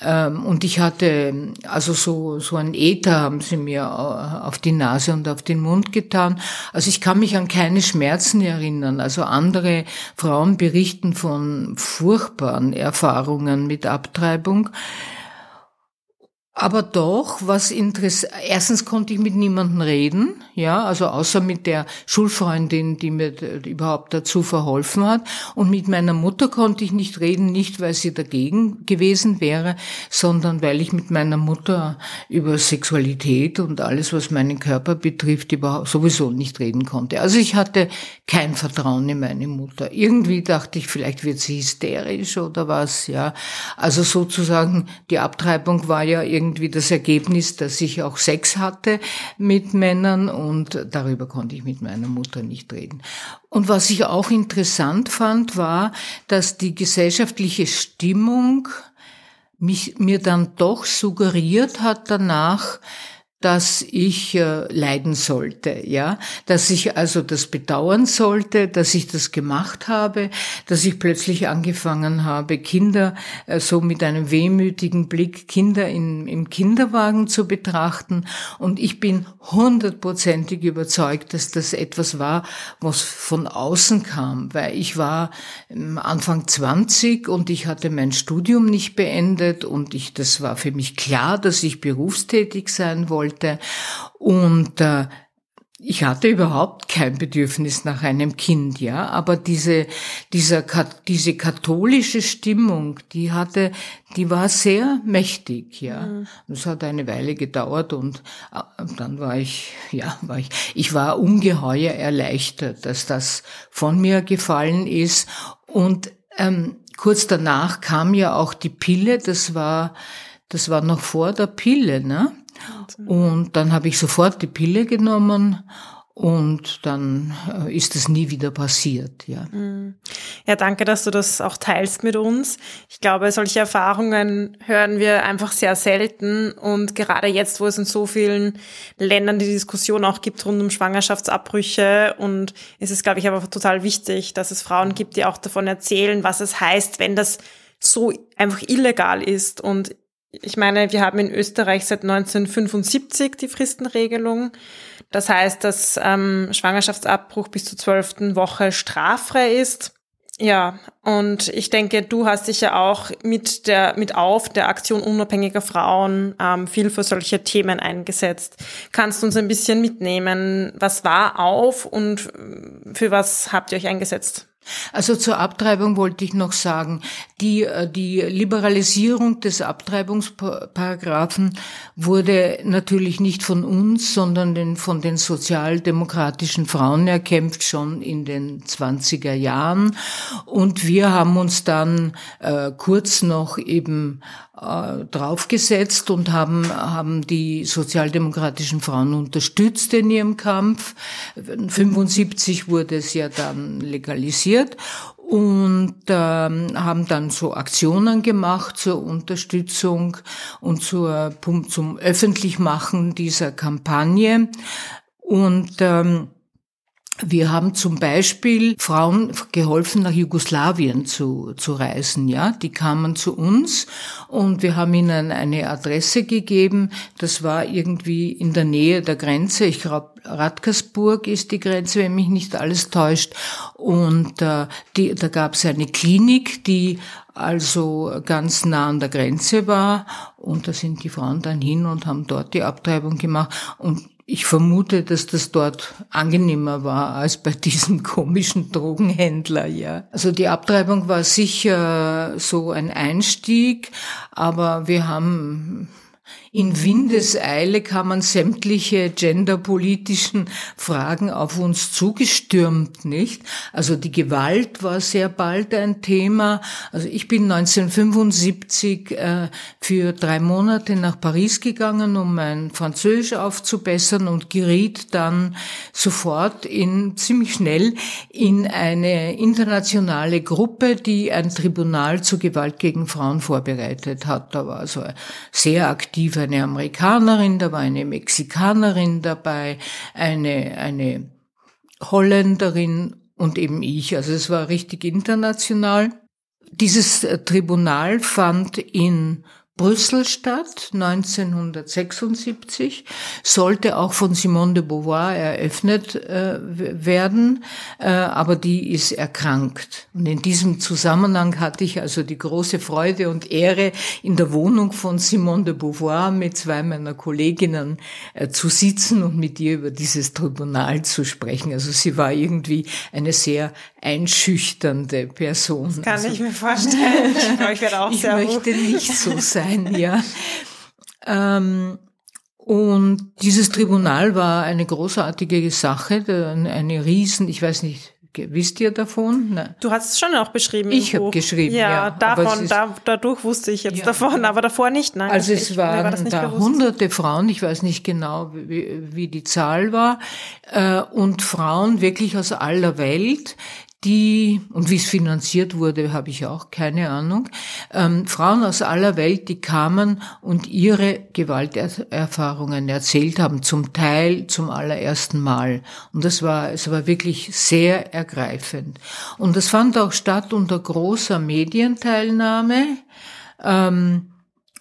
Ähm, und ich hatte also so so ein Ether haben sie mir äh, auf die Nase und auf den Mund getan. Also ich kann mich an keine Schmerzen erinnern. Also andere Frauen berichten von furchtbaren Erfahrungen mit Abtreibung. Aber doch, was interessant, erstens konnte ich mit niemandem reden, ja, also außer mit der Schulfreundin, die mir überhaupt dazu verholfen hat. Und mit meiner Mutter konnte ich nicht reden, nicht weil sie dagegen gewesen wäre, sondern weil ich mit meiner Mutter über Sexualität und alles, was meinen Körper betrifft, überhaupt sowieso nicht reden konnte. Also ich hatte kein Vertrauen in meine Mutter. Irgendwie dachte ich, vielleicht wird sie hysterisch oder was, ja. Also sozusagen, die Abtreibung war ja irgendwie irgendwie das Ergebnis, dass ich auch Sex hatte mit Männern und darüber konnte ich mit meiner Mutter nicht reden. Und was ich auch interessant fand, war, dass die gesellschaftliche Stimmung mich, mir dann doch suggeriert hat danach, dass ich äh, leiden sollte, ja, dass ich also das bedauern sollte, dass ich das gemacht habe, dass ich plötzlich angefangen habe, Kinder äh, so mit einem wehmütigen Blick Kinder in, im Kinderwagen zu betrachten. Und ich bin hundertprozentig überzeugt, dass das etwas war, was von außen kam, weil ich war ähm, Anfang 20 und ich hatte mein Studium nicht beendet und ich, das war für mich klar, dass ich berufstätig sein wollte wollte. Und äh, ich hatte überhaupt kein Bedürfnis nach einem Kind, ja, aber diese, dieser, diese katholische Stimmung, die hatte, die war sehr mächtig, ja. Mhm. Es hat eine Weile gedauert und äh, dann war ich, ja, war ich, ich war ungeheuer erleichtert, dass das von mir gefallen ist und ähm, kurz danach kam ja auch die Pille, das war, das war noch vor der Pille, ne? Und dann habe ich sofort die Pille genommen und dann äh, ist es nie wieder passiert, ja. Mhm. Ja, danke, dass du das auch teilst mit uns. Ich glaube, solche Erfahrungen hören wir einfach sehr selten und gerade jetzt, wo es in so vielen Ländern die Diskussion auch gibt rund um Schwangerschaftsabbrüche und ist es, glaube ich, aber total wichtig, dass es Frauen gibt, die auch davon erzählen, was es heißt, wenn das so einfach illegal ist und ich meine, wir haben in Österreich seit 1975 die Fristenregelung. Das heißt, dass ähm, Schwangerschaftsabbruch bis zur zwölften Woche straffrei ist. Ja, und ich denke, du hast dich ja auch mit der mit auf der Aktion unabhängiger Frauen ähm, viel für solche Themen eingesetzt. Kannst du uns ein bisschen mitnehmen? Was war auf und für was habt ihr euch eingesetzt? Also zur Abtreibung wollte ich noch sagen, die, äh, die Liberalisierung des Abtreibungsparagraphen wurde natürlich nicht von uns, sondern von den sozialdemokratischen Frauen erkämpft, schon in den 20er Jahren. Und wir haben uns dann äh, kurz noch eben äh, draufgesetzt und haben, haben die sozialdemokratischen Frauen unterstützt in ihrem Kampf. 75 wurde es ja dann legalisiert und ähm, haben dann so Aktionen gemacht zur Unterstützung und zur, zum Öffentlichmachen dieser Kampagne. Und ähm, wir haben zum Beispiel Frauen geholfen, nach Jugoslawien zu, zu reisen, ja. Die kamen zu uns und wir haben ihnen eine Adresse gegeben. Das war irgendwie in der Nähe der Grenze. Ich glaube, Radkersburg ist die Grenze, wenn mich nicht alles täuscht. Und äh, die, da gab es eine Klinik, die also ganz nah an der Grenze war. Und da sind die Frauen dann hin und haben dort die Abtreibung gemacht. Und ich vermute, dass das dort angenehmer war als bei diesem komischen Drogenhändler, ja. Also die Abtreibung war sicher so ein Einstieg, aber wir haben in Windeseile kamen sämtliche genderpolitischen Fragen auf uns zugestürmt, nicht? Also die Gewalt war sehr bald ein Thema. Also ich bin 1975 äh, für drei Monate nach Paris gegangen, um mein Französisch aufzubessern und geriet dann sofort in ziemlich schnell in eine internationale Gruppe, die ein Tribunal zur Gewalt gegen Frauen vorbereitet hat. Da war also sehr aktiv eine Amerikanerin, da war eine Mexikanerin dabei, eine, eine Holländerin und eben ich. Also es war richtig international. Dieses Tribunal fand in Brüssel statt, 1976, sollte auch von Simone de Beauvoir eröffnet äh, werden, äh, aber die ist erkrankt. Und in diesem Zusammenhang hatte ich also die große Freude und Ehre, in der Wohnung von Simone de Beauvoir mit zwei meiner Kolleginnen äh, zu sitzen und mit ihr über dieses Tribunal zu sprechen. Also sie war irgendwie eine sehr einschüchternde Person. Das kann also, ich mir vorstellen. Ich, glaube, ich werde auch ich sehr möchte nicht so sein sein, ja. Ähm, und dieses Tribunal war eine großartige Sache, eine Riesen, ich weiß nicht, wisst ihr davon? Nein. Du hast es schon auch beschrieben. Ich habe geschrieben, ja. ja davon, ist, da, dadurch wusste ich jetzt ja, davon, aber davor nicht. Nein, also es waren war da bewusst. hunderte Frauen, ich weiß nicht genau, wie, wie die Zahl war, äh, und Frauen wirklich aus aller Welt, die, und wie es finanziert wurde, habe ich auch keine Ahnung, ähm, Frauen aus aller Welt, die kamen und ihre Gewalterfahrungen erzählt haben, zum Teil zum allerersten Mal. Und das war, es war wirklich sehr ergreifend. Und das fand auch statt unter großer Medienteilnahme. Ähm,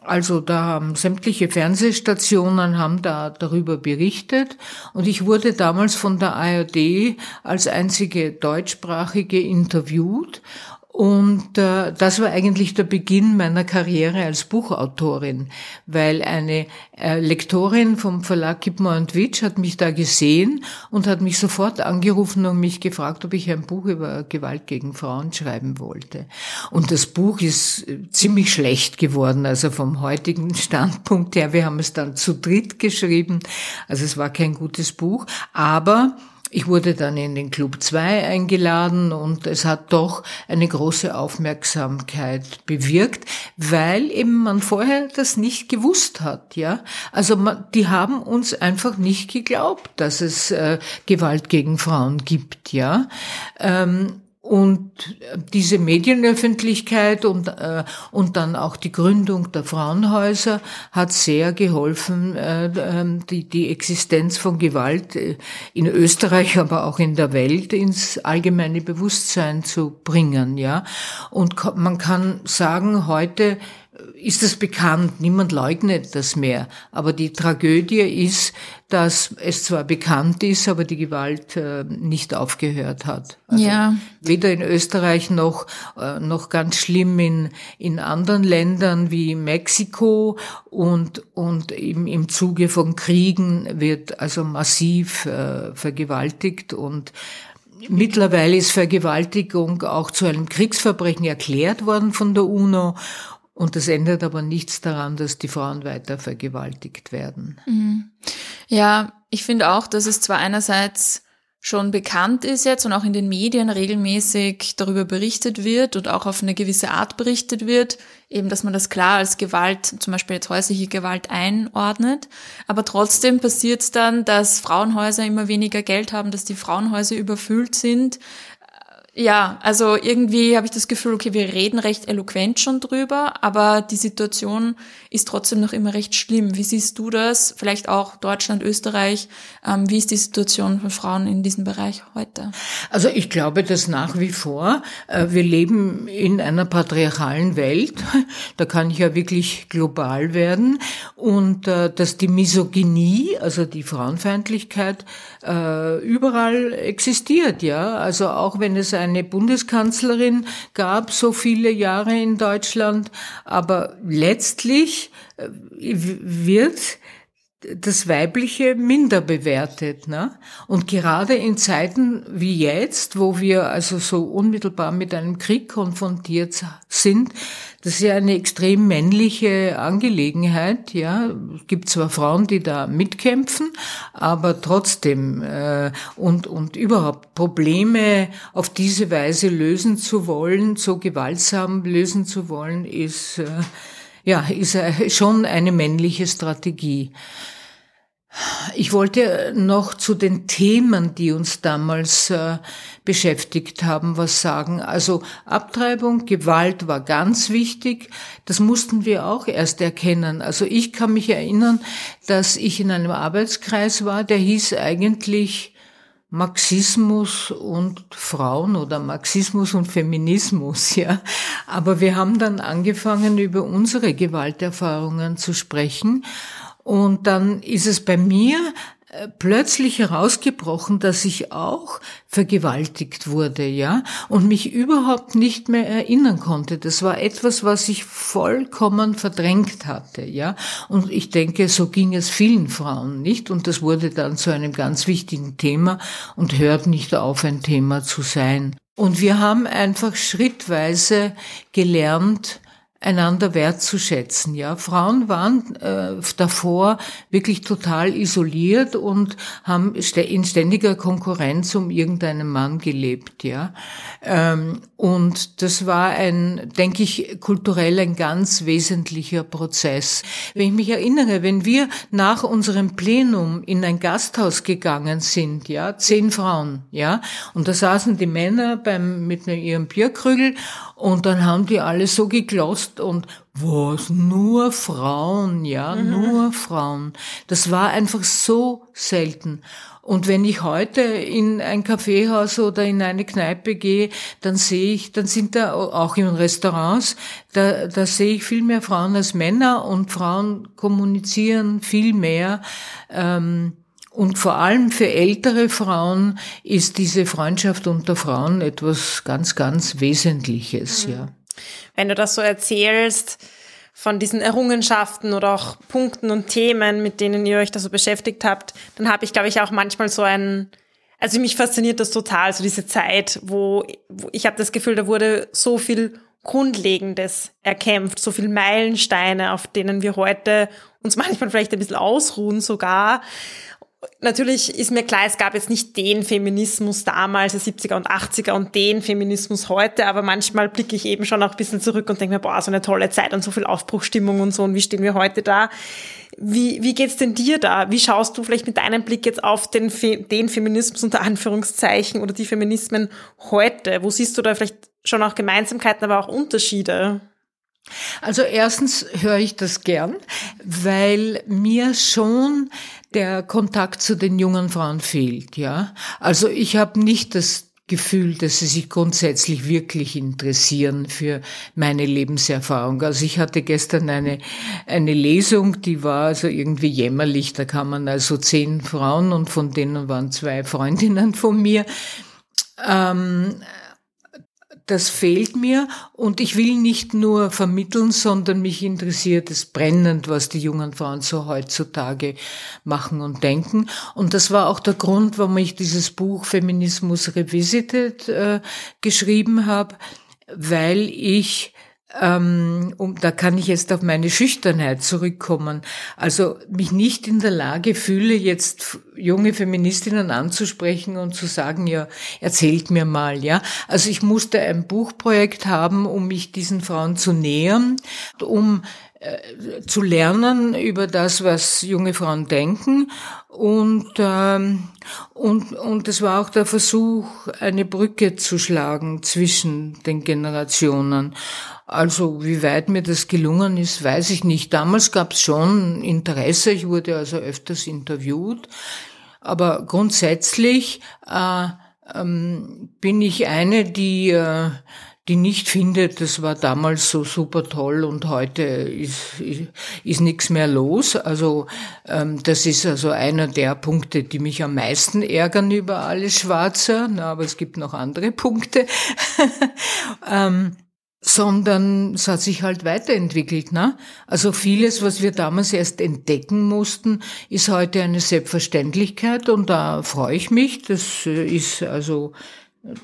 also da haben sämtliche Fernsehstationen haben da darüber berichtet. Und ich wurde damals von der ARD als einzige deutschsprachige interviewt und äh, das war eigentlich der Beginn meiner Karriere als Buchautorin, weil eine äh, Lektorin vom Verlag Kipmer und Witsch hat mich da gesehen und hat mich sofort angerufen und mich gefragt, ob ich ein Buch über Gewalt gegen Frauen schreiben wollte. Und das Buch ist äh, ziemlich schlecht geworden, also vom heutigen Standpunkt her. Wir haben es dann zu dritt geschrieben, also es war kein gutes Buch, aber ich wurde dann in den Club 2 eingeladen und es hat doch eine große Aufmerksamkeit bewirkt, weil eben man vorher das nicht gewusst hat, ja. Also man, die haben uns einfach nicht geglaubt, dass es äh, Gewalt gegen Frauen gibt, ja. Ähm, und diese Medienöffentlichkeit und, äh, und dann auch die Gründung der Frauenhäuser hat sehr geholfen, äh, ähm, die, die Existenz von Gewalt äh, in Österreich, aber auch in der Welt ins allgemeine Bewusstsein zu bringen, ja. Und man kann sagen, heute ist es bekannt, niemand leugnet das mehr. Aber die Tragödie ist, dass es zwar bekannt ist, aber die Gewalt äh, nicht aufgehört hat. Also ja. Weder in Österreich noch, äh, noch ganz schlimm in, in anderen Ländern wie Mexiko und, und im, im Zuge von Kriegen wird also massiv äh, vergewaltigt und Mittlerweile ist Vergewaltigung auch zu einem Kriegsverbrechen erklärt worden von der UNO und das ändert aber nichts daran, dass die Frauen weiter vergewaltigt werden. Mhm. Ja, ich finde auch, dass es zwar einerseits schon bekannt ist jetzt und auch in den Medien regelmäßig darüber berichtet wird und auch auf eine gewisse Art berichtet wird, eben dass man das klar als Gewalt, zum Beispiel jetzt häusliche Gewalt einordnet. Aber trotzdem passiert es dann, dass Frauenhäuser immer weniger Geld haben, dass die Frauenhäuser überfüllt sind, ja, also irgendwie habe ich das Gefühl, okay, wir reden recht eloquent schon drüber, aber die Situation ist trotzdem noch immer recht schlimm. Wie siehst du das? Vielleicht auch Deutschland, Österreich. Ähm, wie ist die Situation von Frauen in diesem Bereich heute? Also ich glaube, dass nach wie vor, äh, wir leben in einer patriarchalen Welt. Da kann ich ja wirklich global werden. Und äh, dass die Misogynie, also die Frauenfeindlichkeit, äh, überall existiert, ja. Also auch wenn es eine Bundeskanzlerin gab, so viele Jahre in Deutschland, aber letztlich äh, wird das Weibliche minder bewertet. Ne? Und gerade in Zeiten wie jetzt, wo wir also so unmittelbar mit einem Krieg konfrontiert sind, das ist ja eine extrem männliche Angelegenheit. Ja, es gibt zwar Frauen, die da mitkämpfen, aber trotzdem äh, und und überhaupt Probleme auf diese Weise lösen zu wollen, so gewaltsam lösen zu wollen, ist äh, ja, ist schon eine männliche Strategie. Ich wollte noch zu den Themen, die uns damals äh, beschäftigt haben, was sagen. Also Abtreibung, Gewalt war ganz wichtig. Das mussten wir auch erst erkennen. Also ich kann mich erinnern, dass ich in einem Arbeitskreis war, der hieß eigentlich Marxismus und Frauen oder Marxismus und Feminismus, ja. Aber wir haben dann angefangen, über unsere Gewalterfahrungen zu sprechen. Und dann ist es bei mir plötzlich herausgebrochen, dass ich auch vergewaltigt wurde, ja, und mich überhaupt nicht mehr erinnern konnte. Das war etwas, was ich vollkommen verdrängt hatte, ja. Und ich denke, so ging es vielen Frauen nicht. Und das wurde dann zu einem ganz wichtigen Thema und hört nicht auf, ein Thema zu sein. Und wir haben einfach schrittweise gelernt, einander wertzuschätzen. Ja, Frauen waren äh, davor wirklich total isoliert und haben in ständiger Konkurrenz um irgendeinen Mann gelebt. Ja, ähm, und das war ein, denke ich, kulturell ein ganz wesentlicher Prozess. Wenn ich mich erinnere, wenn wir nach unserem Plenum in ein Gasthaus gegangen sind, ja, zehn Frauen, ja, und da saßen die Männer beim mit ihrem Bierkrügel und dann haben die alle so geglotzt und was, nur Frauen, ja, mhm. nur Frauen. Das war einfach so selten. Und wenn ich heute in ein Kaffeehaus oder in eine Kneipe gehe, dann sehe ich, dann sind da auch in Restaurants, da, da sehe ich viel mehr Frauen als Männer und Frauen kommunizieren viel mehr. Ähm, und vor allem für ältere Frauen ist diese Freundschaft unter Frauen etwas ganz, ganz Wesentliches, mhm. ja. Wenn du das so erzählst, von diesen Errungenschaften oder auch Punkten und Themen, mit denen ihr euch da so beschäftigt habt, dann habe ich, glaube ich, auch manchmal so ein, also mich fasziniert das total, so diese Zeit, wo, wo ich habe das Gefühl, da wurde so viel Grundlegendes erkämpft, so viel Meilensteine, auf denen wir heute uns manchmal vielleicht ein bisschen ausruhen sogar. Natürlich ist mir klar, es gab jetzt nicht den Feminismus damals, die 70er und 80er und den Feminismus heute, aber manchmal blicke ich eben schon auch ein bisschen zurück und denke mir, boah, so eine tolle Zeit und so viel Aufbruchstimmung und so und wie stehen wir heute da? Wie, wie geht's denn dir da? Wie schaust du vielleicht mit deinem Blick jetzt auf den, den Feminismus unter Anführungszeichen oder die Feminismen heute? Wo siehst du da vielleicht schon auch Gemeinsamkeiten, aber auch Unterschiede? Also erstens höre ich das gern, weil mir schon der Kontakt zu den jungen Frauen fehlt, ja. Also ich habe nicht das Gefühl, dass sie sich grundsätzlich wirklich interessieren für meine Lebenserfahrung. Also ich hatte gestern eine, eine Lesung, die war also irgendwie jämmerlich. Da kamen also zehn Frauen und von denen waren zwei Freundinnen von mir. Ähm, das fehlt mir und ich will nicht nur vermitteln, sondern mich interessiert es brennend, was die jungen Frauen so heutzutage machen und denken. Und das war auch der Grund, warum ich dieses Buch Feminismus Revisited äh, geschrieben habe, weil ich ähm, und da kann ich jetzt auf meine Schüchternheit zurückkommen. Also mich nicht in der Lage fühle, jetzt junge Feministinnen anzusprechen und zu sagen, ja, erzählt mir mal, ja. Also ich musste ein Buchprojekt haben, um mich diesen Frauen zu nähern, um äh, zu lernen über das, was junge Frauen denken. Und, ähm, und, und es war auch der Versuch, eine Brücke zu schlagen zwischen den Generationen. Also wie weit mir das gelungen ist, weiß ich nicht. Damals gab es schon Interesse, ich wurde also öfters interviewt, aber grundsätzlich äh, ähm, bin ich eine, die, äh, die nicht findet, das war damals so super toll und heute ist, ist, ist nichts mehr los. Also ähm, das ist also einer der Punkte, die mich am meisten ärgern über alles Schwarze, Na, aber es gibt noch andere Punkte. ähm, sondern es hat sich halt weiterentwickelt. Ne? Also vieles, was wir damals erst entdecken mussten, ist heute eine Selbstverständlichkeit und da freue ich mich. Das äh, ist also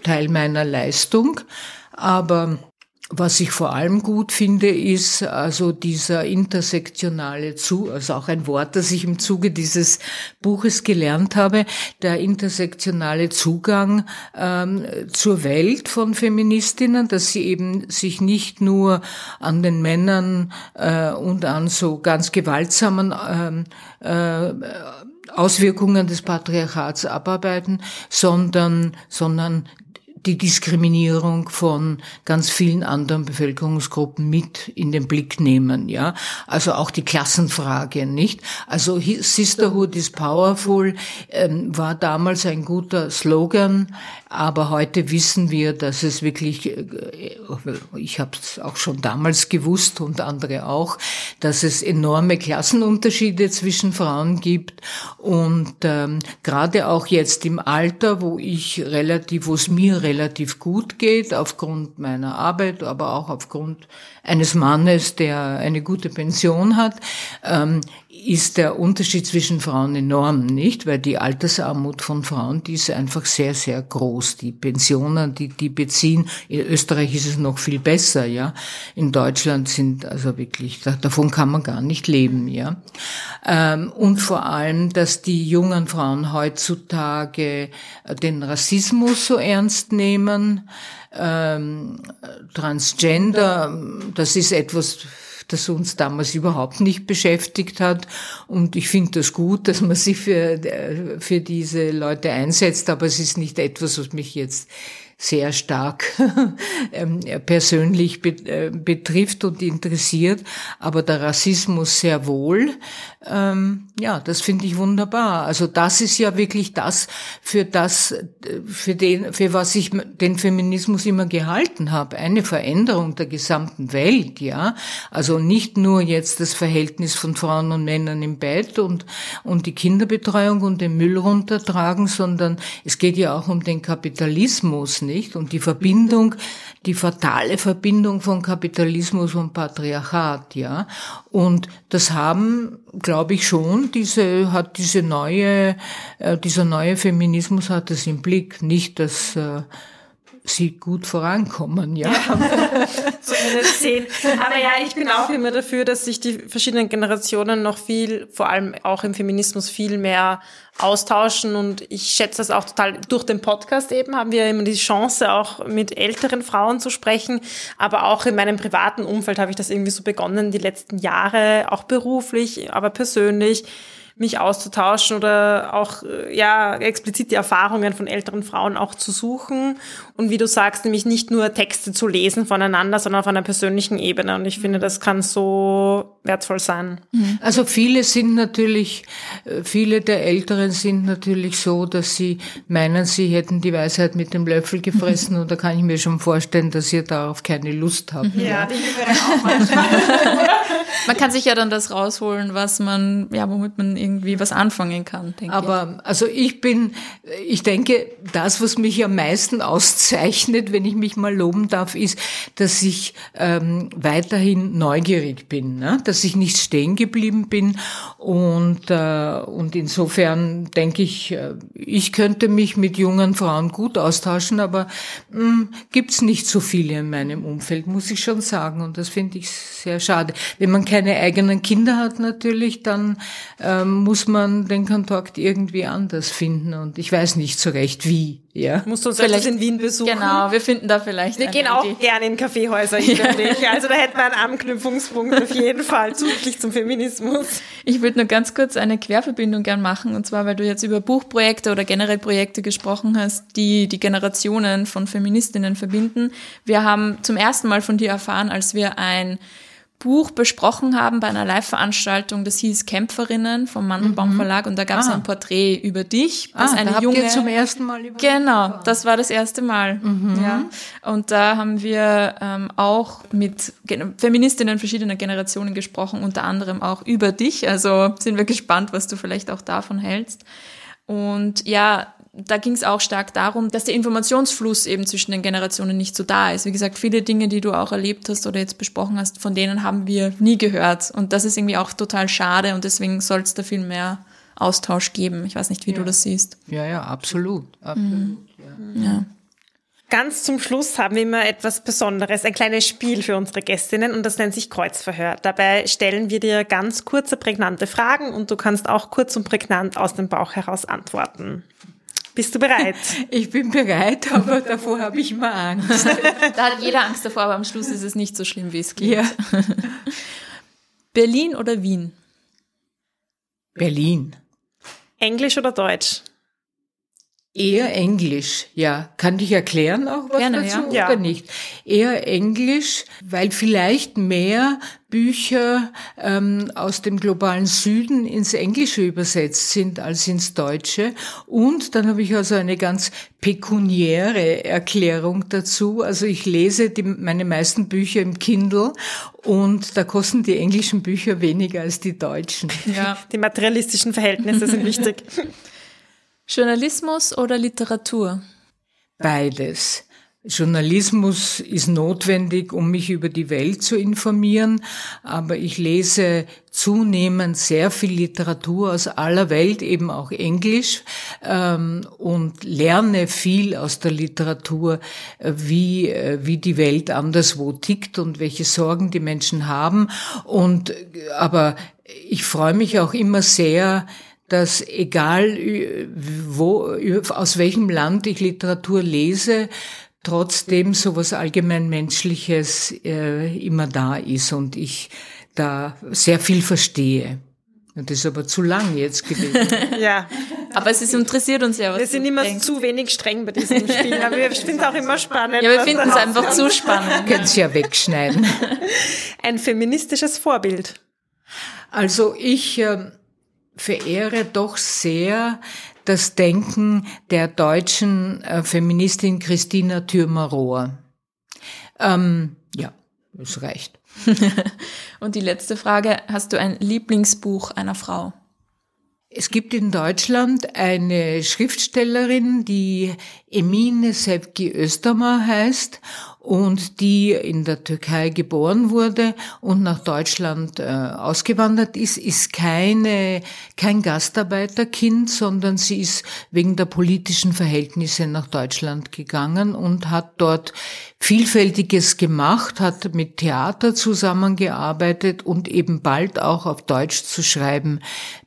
Teil meiner Leistung. Aber was ich vor allem gut finde, ist also dieser intersektionale Zu, also auch ein Wort, das ich im Zuge dieses Buches gelernt habe, der intersektionale Zugang ähm, zur Welt von Feministinnen, dass sie eben sich nicht nur an den Männern äh, und an so ganz gewaltsamen ähm, äh, Auswirkungen des Patriarchats abarbeiten, sondern, sondern die Diskriminierung von ganz vielen anderen Bevölkerungsgruppen mit in den Blick nehmen, ja. Also auch die Klassenfrage, nicht? Also Sisterhood is powerful ähm, war damals ein guter Slogan, aber heute wissen wir, dass es wirklich, äh, ich habe es auch schon damals gewusst und andere auch, dass es enorme Klassenunterschiede zwischen Frauen gibt. Und ähm, gerade auch jetzt im Alter, wo ich relativ, wo es mir relativ gut geht, aufgrund meiner Arbeit, aber auch aufgrund eines Mannes, der eine gute Pension hat, ähm, ist der Unterschied zwischen Frauen enorm, nicht? Weil die Altersarmut von Frauen, die ist einfach sehr, sehr groß. Die Pensionen, die die beziehen, in Österreich ist es noch viel besser, ja. In Deutschland sind also wirklich, davon kann man gar nicht leben, ja. Ähm, und vor allem, dass die jungen Frauen heutzutage den Rassismus so ernst nehmen, ähm, Transgender, das ist etwas, das uns damals überhaupt nicht beschäftigt hat. Und ich finde das gut, dass man sich für, für diese Leute einsetzt, aber es ist nicht etwas, was mich jetzt sehr stark ähm, persönlich äh, betrifft und interessiert, aber der Rassismus sehr wohl. Ähm, ja, das finde ich wunderbar. Also das ist ja wirklich das, für das, für den, für was ich den Feminismus immer gehalten habe. Eine Veränderung der gesamten Welt, ja. Also nicht nur jetzt das Verhältnis von Frauen und Männern im Bett und, und die Kinderbetreuung und den Müll runtertragen, sondern es geht ja auch um den Kapitalismus, nicht? Und die Verbindung, die fatale Verbindung von Kapitalismus und Patriarchat, ja. Und das haben, glaube ich schon, diese, hat diese neue, äh, dieser neue Feminismus hat das im Blick. Nicht, dass, äh, sie gut vorankommen, ja. ja zumindest sehen. Aber ja, ich bin auch immer dafür, dass sich die verschiedenen Generationen noch viel, vor allem auch im Feminismus, viel mehr austauschen und ich schätze das auch total. Durch den Podcast eben haben wir immer die Chance, auch mit älteren Frauen zu sprechen, aber auch in meinem privaten Umfeld habe ich das irgendwie so begonnen, die letzten Jahre, auch beruflich, aber persönlich mich auszutauschen oder auch äh, ja explizit die Erfahrungen von älteren Frauen auch zu suchen und wie du sagst, nämlich nicht nur Texte zu lesen voneinander, sondern auf einer persönlichen Ebene. Und ich finde, das kann so wertvoll sein. Mhm. Also viele sind natürlich, äh, viele der Älteren sind natürlich so, dass sie meinen, sie hätten die Weisheit mit dem Löffel gefressen und da kann ich mir schon vorstellen, dass ihr darauf keine Lust habt. Ja, ja. man kann sich ja dann das rausholen, was man, ja, womit man irgendwie was anfangen kann, denke Aber ich. also ich bin, ich denke, das, was mich am meisten auszeichnet, wenn ich mich mal loben darf, ist, dass ich ähm, weiterhin neugierig bin, ne? dass ich nicht stehen geblieben bin und äh, und insofern denke ich, äh, ich könnte mich mit jungen Frauen gut austauschen, aber mh, hm, gibt's nicht so viele in meinem Umfeld, muss ich schon sagen, und das finde ich sehr schade. Wenn man keine eigenen Kinder hat natürlich, dann ähm, muss man den Kontakt irgendwie anders finden und ich weiß nicht so recht wie. Ja. Musst du uns vielleicht in Wien besuchen? Genau, wir finden da vielleicht. Wir gehen auch Idee. gerne in Kaffeehäuser, ich ja. Also da hätten wir einen Anknüpfungspunkt auf jeden Fall zusätzlich zum Feminismus. Ich würde nur ganz kurz eine Querverbindung gern machen und zwar, weil du jetzt über Buchprojekte oder generell Projekte gesprochen hast, die die Generationen von Feministinnen verbinden. Wir haben zum ersten Mal von dir erfahren, als wir ein Buch besprochen haben bei einer Live-Veranstaltung, das hieß Kämpferinnen vom Mandelbaum mhm. Verlag und da gab es ah. ein Porträt über dich, was ah, eine da junge habt ihr zum ersten Mal über Genau, das war das erste Mal. Mhm. Ja. Und da haben wir ähm, auch mit Feministinnen verschiedener Generationen gesprochen, unter anderem auch über dich. Also sind wir gespannt, was du vielleicht auch davon hältst. Und ja, da ging es auch stark darum, dass der Informationsfluss eben zwischen den Generationen nicht so da ist. Wie gesagt, viele Dinge, die du auch erlebt hast oder jetzt besprochen hast, von denen haben wir nie gehört. Und das ist irgendwie auch total schade und deswegen soll es da viel mehr Austausch geben. Ich weiß nicht, wie ja. du das siehst. Ja, ja, absolut. absolut mhm. ja. ja. Ganz zum Schluss haben wir immer etwas Besonderes, ein kleines Spiel für unsere Gästinnen und das nennt sich Kreuzverhör. Dabei stellen wir dir ganz kurze, prägnante Fragen und du kannst auch kurz und prägnant aus dem Bauch heraus antworten. Bist du bereit? Ich bin bereit, aber davor habe ich immer Angst. Da hat jeder Angst davor, aber am Schluss ist es nicht so schlimm, wie es klingt. Ja. Berlin oder Wien? Berlin. Englisch oder Deutsch? Eher Englisch, ja. Kann ich erklären auch was Gerne, dazu ja. oder nicht? Eher Englisch, weil vielleicht mehr Bücher ähm, aus dem globalen Süden ins Englische übersetzt sind als ins Deutsche. Und dann habe ich also eine ganz pekuniäre Erklärung dazu. Also ich lese die, meine meisten Bücher im Kindle und da kosten die englischen Bücher weniger als die deutschen. Ja, die materialistischen Verhältnisse sind wichtig. Journalismus oder Literatur? Beides. Journalismus ist notwendig, um mich über die Welt zu informieren, aber ich lese zunehmend sehr viel Literatur aus aller Welt, eben auch Englisch, ähm, und lerne viel aus der Literatur, äh, wie, äh, wie die Welt anderswo tickt und welche Sorgen die Menschen haben. Und, äh, aber ich freue mich auch immer sehr, dass egal wo, aus welchem Land ich Literatur lese, trotzdem sowas allgemein Menschliches äh, immer da ist und ich da sehr viel verstehe. Das ist aber zu lang jetzt gewesen. ja. Aber es ist, interessiert uns ja, was Wir sind immer denkst. zu wenig streng bei diesem Spiel, aber wir finden es auch immer spannend. Ja, wir finden es einfach zu spannend. Können Sie ja wegschneiden. Ein feministisches Vorbild. Also ich äh, verehre doch sehr das Denken der deutschen äh, Feministin Christina Thürmer-Rohr. Ähm, ja, es reicht. Und die letzte Frage, hast du ein Lieblingsbuch einer Frau? Es gibt in Deutschland eine Schriftstellerin, die Emine Sepki Östermar heißt und die in der Türkei geboren wurde und nach Deutschland äh, ausgewandert ist, ist keine, kein Gastarbeiterkind, sondern sie ist wegen der politischen Verhältnisse nach Deutschland gegangen und hat dort Vielfältiges gemacht, hat mit Theater zusammengearbeitet und eben bald auch auf Deutsch zu schreiben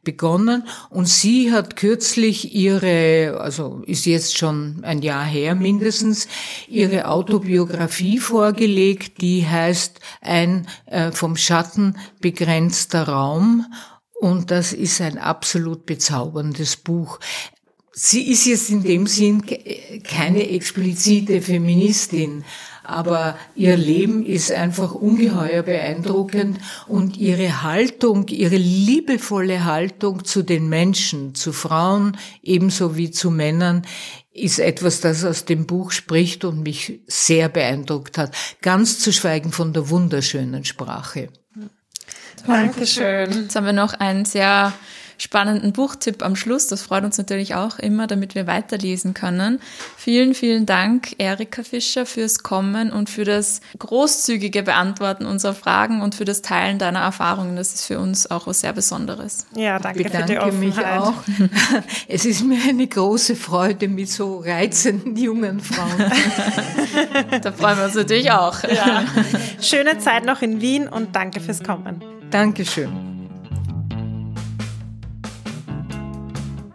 begonnen. Und sie hat kürzlich ihre, also ist jetzt schon ein Jahr her mindestens, ihre Autobiografie vorgelegt, die heißt Ein äh, vom Schatten begrenzter Raum. Und das ist ein absolut bezauberndes Buch. Sie ist jetzt in dem Sinn keine explizite Feministin, aber ihr Leben ist einfach ungeheuer beeindruckend und ihre Haltung, ihre liebevolle Haltung zu den Menschen, zu Frauen ebenso wie zu Männern, ist etwas, das aus dem Buch spricht und mich sehr beeindruckt hat. Ganz zu schweigen von der wunderschönen Sprache. Dankeschön. Jetzt haben wir noch ein sehr spannenden Buchtipp am Schluss. Das freut uns natürlich auch immer, damit wir weiterlesen können. Vielen, vielen Dank, Erika Fischer, fürs Kommen und für das großzügige Beantworten unserer Fragen und für das Teilen deiner Erfahrungen. Das ist für uns auch was sehr Besonderes. Ja, danke ich bedanke für die mich auch. Es ist mir eine große Freude mit so reizenden jungen Frauen. da freuen wir uns natürlich auch. Ja. Schöne Zeit noch in Wien und danke fürs Kommen. Dankeschön.